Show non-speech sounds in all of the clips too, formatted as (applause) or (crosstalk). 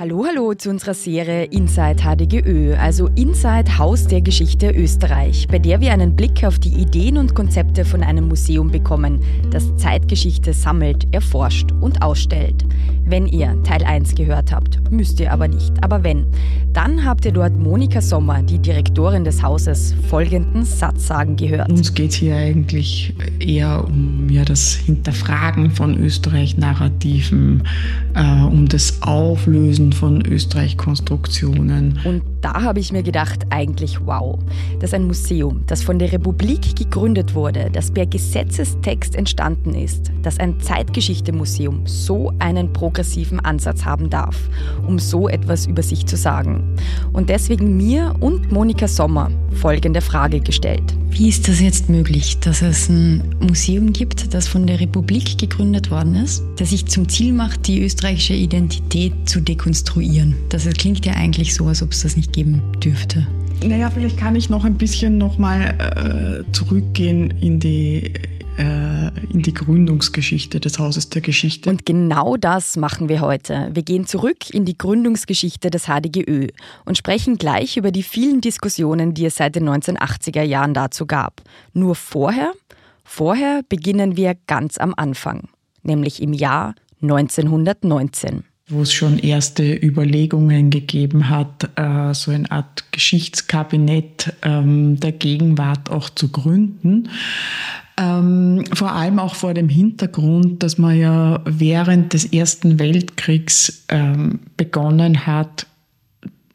Hallo, hallo zu unserer Serie Inside HDGÖ, also Inside Haus der Geschichte Österreich, bei der wir einen Blick auf die Ideen und Konzepte von einem Museum bekommen, das Zeitgeschichte sammelt, erforscht und ausstellt. Wenn ihr Teil 1 gehört habt, müsst ihr aber nicht. Aber wenn, dann habt ihr dort Monika Sommer, die Direktorin des Hauses, folgenden Satz sagen gehört. Uns geht es hier eigentlich eher um ja, das Hinterfragen von Österreich-Narrativen, äh, um das Auflösen von Österreich-Konstruktionen. Und da habe ich mir gedacht, eigentlich wow, dass ein Museum, das von der Republik gegründet wurde, das per Gesetzestext entstanden ist, dass ein Zeitgeschichte-Museum so einen progressiven Ansatz haben darf, um so etwas über sich zu sagen. Und deswegen mir und Monika Sommer folgende Frage gestellt. Wie ist das jetzt möglich, dass es ein Museum gibt, das von der Republik gegründet worden ist, das sich zum Ziel macht, die österreichische Identität zu dekonstruieren? Das klingt ja eigentlich so, als ob es das nicht geben dürfte. Naja, vielleicht kann ich noch ein bisschen nochmal äh, zurückgehen in die äh, in die Gründungsgeschichte des Hauses der Geschichte. Und genau das machen wir heute. Wir gehen zurück in die Gründungsgeschichte des HDGÖ und sprechen gleich über die vielen Diskussionen, die es seit den 1980er Jahren dazu gab. Nur vorher, vorher beginnen wir ganz am Anfang, nämlich im Jahr 1919 wo es schon erste Überlegungen gegeben hat, äh, so eine Art Geschichtskabinett ähm, der Gegenwart auch zu gründen. Ähm, vor allem auch vor dem Hintergrund, dass man ja während des Ersten Weltkriegs ähm, begonnen hat,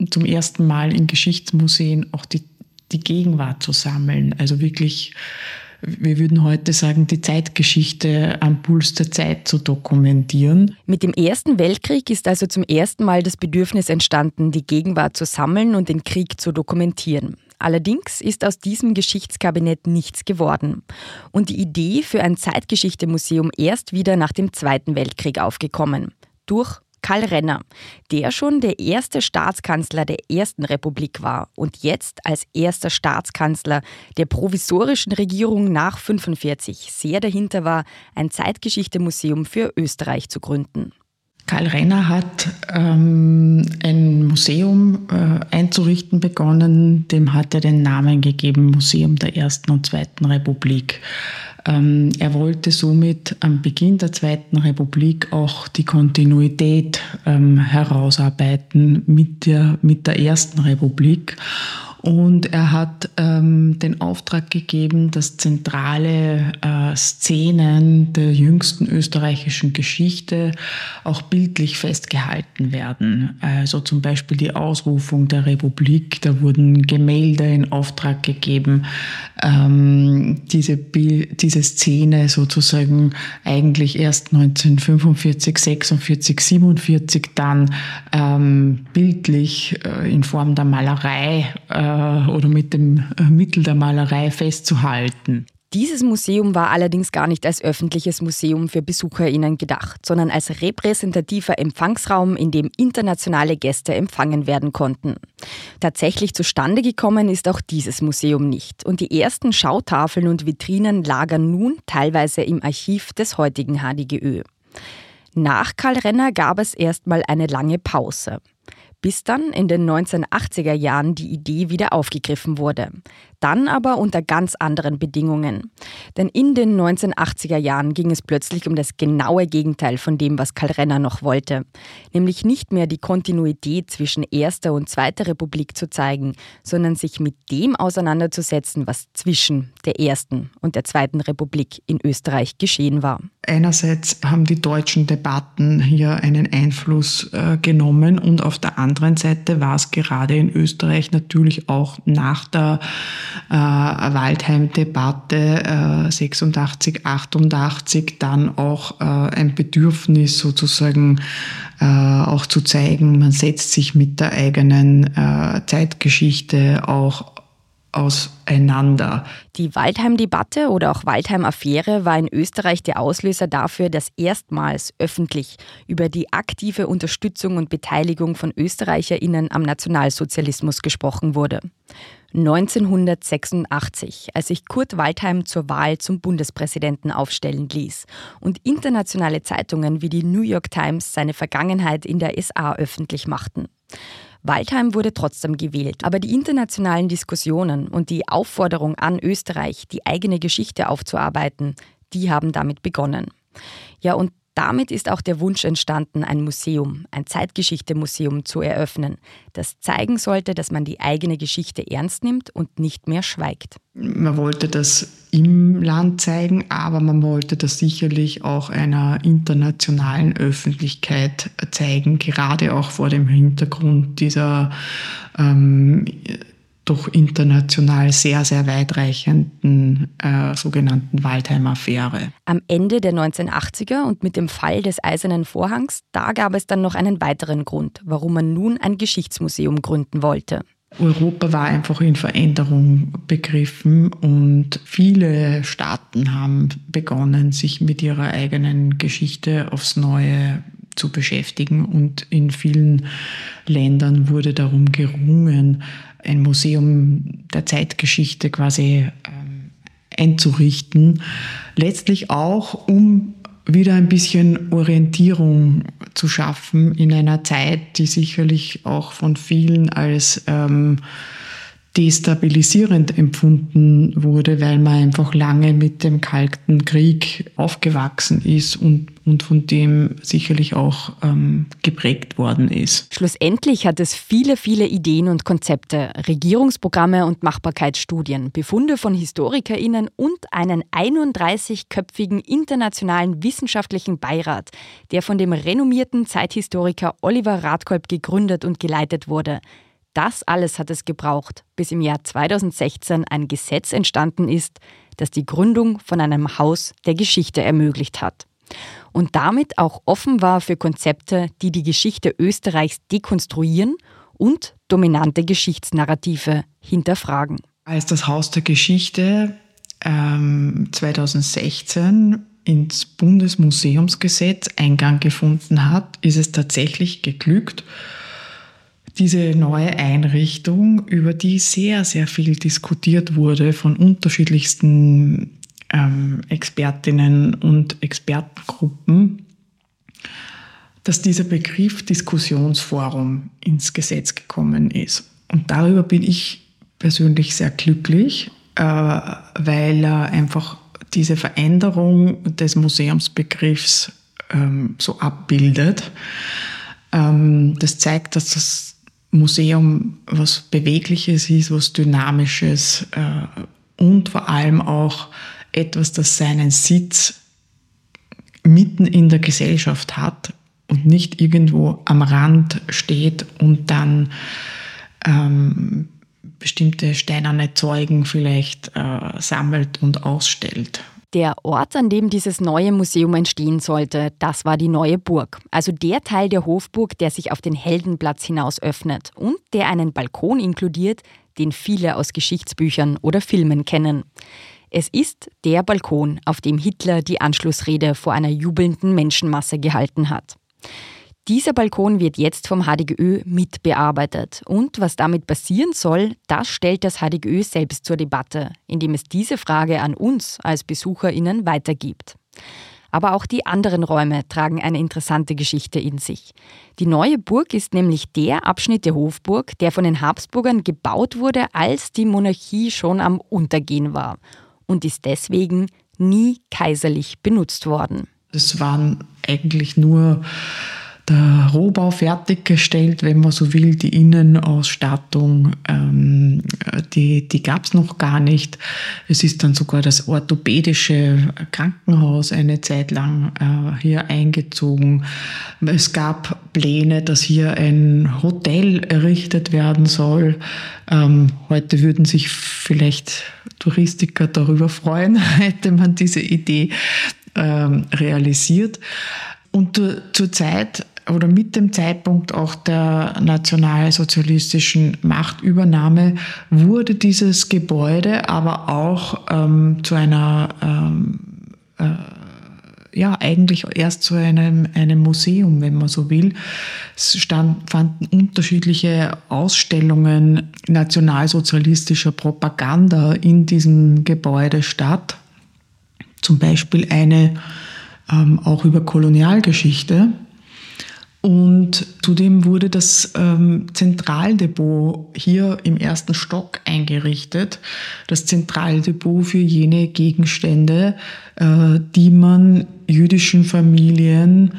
zum ersten Mal in Geschichtsmuseen auch die, die Gegenwart zu sammeln. Also wirklich, wir würden heute sagen, die Zeitgeschichte am Puls der Zeit zu dokumentieren. Mit dem Ersten Weltkrieg ist also zum ersten Mal das Bedürfnis entstanden, die Gegenwart zu sammeln und den Krieg zu dokumentieren. Allerdings ist aus diesem Geschichtskabinett nichts geworden. Und die Idee für ein Zeitgeschichte-Museum erst wieder nach dem Zweiten Weltkrieg aufgekommen. Durch Karl Renner, der schon der erste Staatskanzler der Ersten Republik war und jetzt als erster Staatskanzler der provisorischen Regierung nach 1945 sehr dahinter war, ein Zeitgeschichte-Museum für Österreich zu gründen. Karl Renner hat ähm, ein Museum äh, einzurichten begonnen, dem hat er den Namen gegeben Museum der Ersten und Zweiten Republik. Ähm, er wollte somit am Beginn der Zweiten Republik auch die Kontinuität ähm, herausarbeiten mit der, mit der Ersten Republik und er hat ähm, den Auftrag gegeben, dass zentrale äh, Szenen der jüngsten österreichischen Geschichte auch bildlich festgehalten werden. Also zum Beispiel die Ausrufung der Republik, da wurden Gemälde in Auftrag gegeben. Ähm, diese, diese Szene sozusagen eigentlich erst 1945, 46, 47 dann ähm, bildlich äh, in Form der Malerei äh, oder mit dem äh, Mittel der Malerei festzuhalten. Dieses Museum war allerdings gar nicht als öffentliches Museum für BesucherInnen gedacht, sondern als repräsentativer Empfangsraum, in dem internationale Gäste empfangen werden konnten. Tatsächlich zustande gekommen ist auch dieses Museum nicht und die ersten Schautafeln und Vitrinen lagern nun teilweise im Archiv des heutigen HDGÖ. Nach Karl Renner gab es erstmal eine lange Pause bis dann in den 1980er Jahren die Idee wieder aufgegriffen wurde. Dann aber unter ganz anderen Bedingungen. Denn in den 1980er Jahren ging es plötzlich um das genaue Gegenteil von dem, was Karl Renner noch wollte. Nämlich nicht mehr die Kontinuität zwischen Erster und Zweiter Republik zu zeigen, sondern sich mit dem auseinanderzusetzen, was zwischen der Ersten und der Zweiten Republik in Österreich geschehen war. Einerseits haben die deutschen Debatten hier einen Einfluss äh, genommen und auf der anderen Seite war es gerade in Österreich natürlich auch nach der äh, Waldheim-Debatte äh, 86, 88 dann auch äh, ein Bedürfnis sozusagen äh, auch zu zeigen, man setzt sich mit der eigenen äh, Zeitgeschichte auch auseinander. Die Waldheim-Debatte oder auch Waldheim-Affäre war in Österreich der Auslöser dafür, dass erstmals öffentlich über die aktive Unterstützung und Beteiligung von ÖsterreicherInnen am Nationalsozialismus gesprochen wurde. 1986, als sich Kurt Waldheim zur Wahl zum Bundespräsidenten aufstellen ließ und internationale Zeitungen wie die New York Times seine Vergangenheit in der SA öffentlich machten. Waldheim wurde trotzdem gewählt, aber die internationalen Diskussionen und die Aufforderung an Österreich, die eigene Geschichte aufzuarbeiten, die haben damit begonnen. Ja, und damit ist auch der Wunsch entstanden, ein Museum, ein Zeitgeschichte-Museum zu eröffnen, das zeigen sollte, dass man die eigene Geschichte ernst nimmt und nicht mehr schweigt. Man wollte das im Land zeigen, aber man wollte das sicherlich auch einer internationalen Öffentlichkeit zeigen, gerade auch vor dem Hintergrund dieser ähm, doch international sehr, sehr weitreichenden äh, sogenannten Waldheim-Affäre. Am Ende der 1980er und mit dem Fall des Eisernen Vorhangs, da gab es dann noch einen weiteren Grund, warum man nun ein Geschichtsmuseum gründen wollte. Europa war einfach in Veränderung begriffen und viele Staaten haben begonnen, sich mit ihrer eigenen Geschichte aufs Neue zu beschäftigen und in vielen Ländern wurde darum gerungen, ein Museum der Zeitgeschichte quasi ähm, einzurichten. Letztlich auch, um wieder ein bisschen Orientierung zu schaffen in einer Zeit, die sicherlich auch von vielen als ähm, destabilisierend empfunden wurde, weil man einfach lange mit dem Kalten Krieg aufgewachsen ist und, und von dem sicherlich auch ähm, geprägt worden ist. Schlussendlich hat es viele, viele Ideen und Konzepte, Regierungsprogramme und Machbarkeitsstudien, Befunde von HistorikerInnen und einen 31-köpfigen internationalen wissenschaftlichen Beirat, der von dem renommierten Zeithistoriker Oliver Radkolb gegründet und geleitet wurde. Das alles hat es gebraucht, bis im Jahr 2016 ein Gesetz entstanden ist, das die Gründung von einem Haus der Geschichte ermöglicht hat. Und damit auch offen war für Konzepte, die die Geschichte Österreichs dekonstruieren und dominante Geschichtsnarrative hinterfragen. Als das Haus der Geschichte ähm, 2016 ins Bundesmuseumsgesetz Eingang gefunden hat, ist es tatsächlich geglückt, diese neue Einrichtung, über die sehr, sehr viel diskutiert wurde von unterschiedlichsten ähm, Expertinnen und Expertengruppen, dass dieser Begriff Diskussionsforum ins Gesetz gekommen ist. Und darüber bin ich persönlich sehr glücklich, äh, weil er einfach diese Veränderung des Museumsbegriffs ähm, so abbildet. Ähm, das zeigt, dass das Museum was Bewegliches ist, was Dynamisches äh, und vor allem auch etwas, das seinen Sitz mitten in der Gesellschaft hat und nicht irgendwo am Rand steht und dann ähm, bestimmte steinerne Zeugen vielleicht äh, sammelt und ausstellt. Der Ort, an dem dieses neue Museum entstehen sollte, das war die neue Burg, also der Teil der Hofburg, der sich auf den Heldenplatz hinaus öffnet und der einen Balkon inkludiert, den viele aus Geschichtsbüchern oder Filmen kennen. Es ist der Balkon, auf dem Hitler die Anschlussrede vor einer jubelnden Menschenmasse gehalten hat. Dieser Balkon wird jetzt vom HDGÖ mitbearbeitet. Und was damit passieren soll, das stellt das HDGÖ selbst zur Debatte, indem es diese Frage an uns als BesucherInnen weitergibt. Aber auch die anderen Räume tragen eine interessante Geschichte in sich. Die neue Burg ist nämlich der Abschnitt der Hofburg, der von den Habsburgern gebaut wurde, als die Monarchie schon am Untergehen war und ist deswegen nie kaiserlich benutzt worden. Es waren eigentlich nur der Rohbau fertiggestellt, wenn man so will. Die Innenausstattung, ähm, die, die gab es noch gar nicht. Es ist dann sogar das orthopädische Krankenhaus eine Zeit lang äh, hier eingezogen. Es gab Pläne, dass hier ein Hotel errichtet werden soll. Ähm, heute würden sich vielleicht Touristiker darüber freuen, (laughs) hätte man diese Idee ähm, realisiert. Und zur Zeit oder mit dem Zeitpunkt auch der nationalsozialistischen Machtübernahme wurde dieses Gebäude aber auch ähm, zu einer ähm, äh, ja eigentlich erst zu einem, einem Museum, wenn man so will. Es stand, fanden unterschiedliche Ausstellungen nationalsozialistischer Propaganda in diesem Gebäude statt. Zum Beispiel eine ähm, auch über Kolonialgeschichte. Und zudem wurde das ähm, Zentraldepot hier im ersten Stock eingerichtet. Das Zentraldepot für jene Gegenstände, äh, die man jüdischen Familien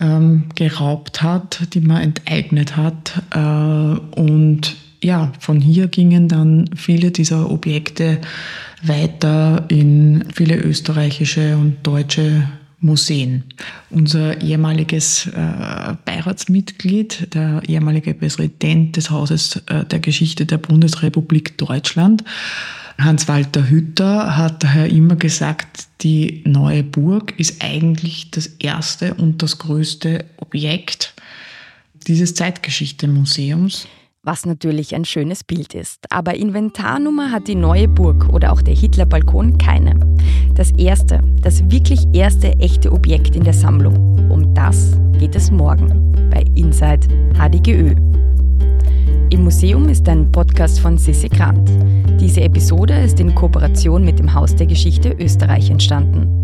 ähm, geraubt hat, die man enteignet hat. Äh, und ja, von hier gingen dann viele dieser Objekte weiter in viele österreichische und deutsche Museen. Unser ehemaliges äh, Beiratsmitglied, der ehemalige Präsident des Hauses äh, der Geschichte der Bundesrepublik Deutschland, Hans-Walter Hütter, hat daher immer gesagt, die neue Burg ist eigentlich das erste und das größte Objekt dieses Zeitgeschichte-Museums was natürlich ein schönes Bild ist. Aber Inventarnummer hat die neue Burg oder auch der Hitlerbalkon keine. Das erste, das wirklich erste echte Objekt in der Sammlung. Um das geht es morgen bei Inside HDGÖ. Im Museum ist ein Podcast von Sissi Grant. Diese Episode ist in Kooperation mit dem Haus der Geschichte Österreich entstanden.